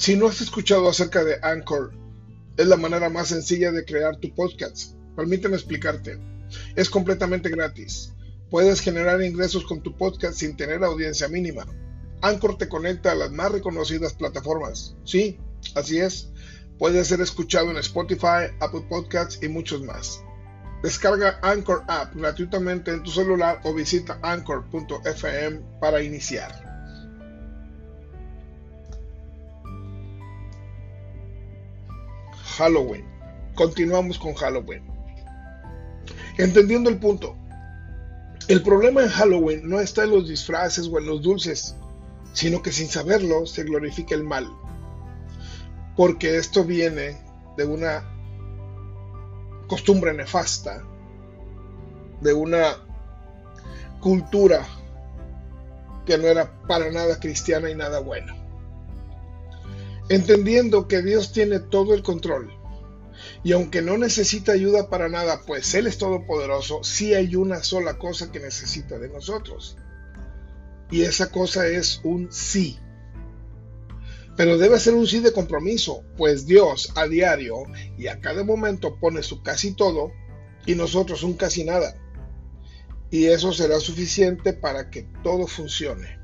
Si no has escuchado acerca de Anchor, es la manera más sencilla de crear tu podcast. Permíteme explicarte. Es completamente gratis. Puedes generar ingresos con tu podcast sin tener audiencia mínima. Anchor te conecta a las más reconocidas plataformas. Sí, así es. Puede ser escuchado en Spotify, Apple Podcasts y muchos más. Descarga Anchor App gratuitamente en tu celular o visita anchor.fm para iniciar. Halloween. Continuamos con Halloween. Entendiendo el punto. El problema en Halloween no está en los disfraces o en los dulces, sino que sin saberlo se glorifica el mal. Porque esto viene de una costumbre nefasta, de una cultura que no era para nada cristiana y nada buena entendiendo que Dios tiene todo el control. Y aunque no necesita ayuda para nada, pues Él es todopoderoso, sí hay una sola cosa que necesita de nosotros. Y esa cosa es un sí. Pero debe ser un sí de compromiso, pues Dios a diario y a cada momento pone su casi todo y nosotros un casi nada. Y eso será suficiente para que todo funcione.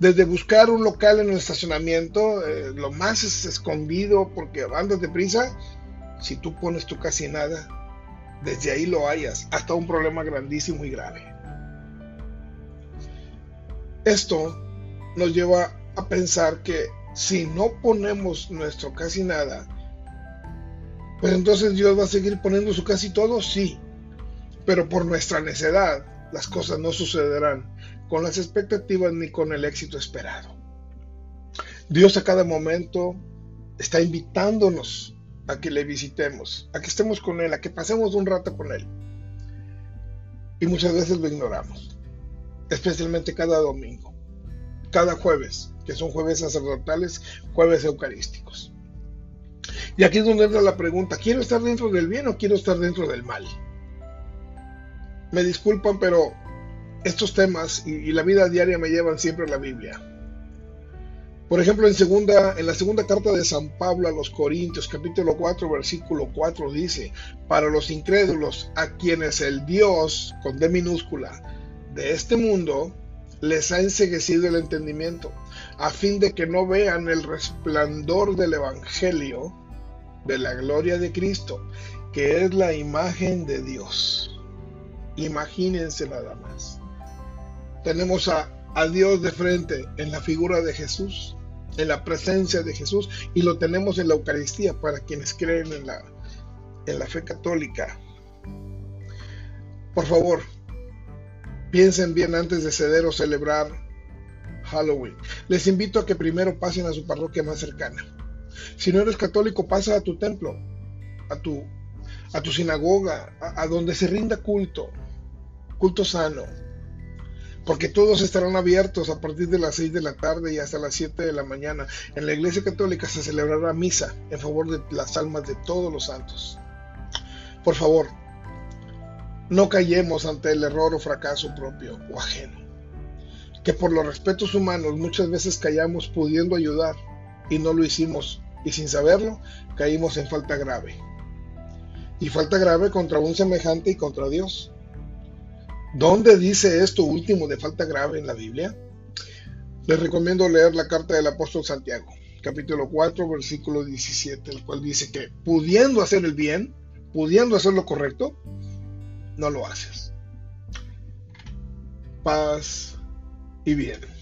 Desde buscar un local en el estacionamiento, eh, lo más es escondido porque andas deprisa, si tú pones tu casi nada, desde ahí lo hayas, hasta un problema grandísimo y grave. Esto nos lleva a pensar que si no ponemos nuestro casi nada, pues entonces Dios va a seguir poniendo su casi todo, sí, pero por nuestra necedad las cosas no sucederán con las expectativas ni con el éxito esperado. Dios a cada momento está invitándonos a que le visitemos, a que estemos con Él, a que pasemos un rato con Él. Y muchas veces lo ignoramos, especialmente cada domingo, cada jueves, que son jueves sacerdotales, jueves eucarísticos. Y aquí es donde entra la pregunta, ¿quiero estar dentro del bien o quiero estar dentro del mal? Me disculpan, pero estos temas y, la vida diaria me llevan siempre a la Biblia. Por ejemplo, en, segunda, en la segunda carta de San Pablo a los Corintios, capítulo 4, versículo 4, dice, para los incrédulos, a quienes el Dios, con D minúscula, de este mundo, les ha enseguecido el entendimiento, a fin de que no vean el resplandor del Evangelio de la gloria de Cristo, que es la imagen de Dios. Imagínense nada más tenemos a, Dios de frente en la figura de Jesús, en la presencia de Jesús, y lo tenemos en la Eucaristía para quienes creen en la, en la fe católica. Por favor, piensen bien antes de ceder o celebrar Halloween. Les invito a que primero pasen a su parroquia más cercana. Si no eres católico, pasa a tu templo, a tu, a tu sinagoga, a donde se rinda culto, culto sano porque todos estarán abiertos a partir de las 6 de la tarde y hasta las 7 de la mañana. En la Iglesia Católica se celebrará misa en favor de las almas de todos los santos. Por favor, no callemos ante el error o fracaso propio o ajeno. Que por los respetos humanos muchas veces callamos pudiendo ayudar y no lo hicimos y sin saberlo caímos en falta grave. Y falta grave contra un semejante y contra Dios. ¿Dónde dice esto último de falta grave en la Biblia? Les recomiendo leer la carta del apóstol Santiago, capítulo 4, versículo 17, el cual dice que pudiendo hacer el bien, pudiendo hacer lo correcto, no lo haces. Paz y bien.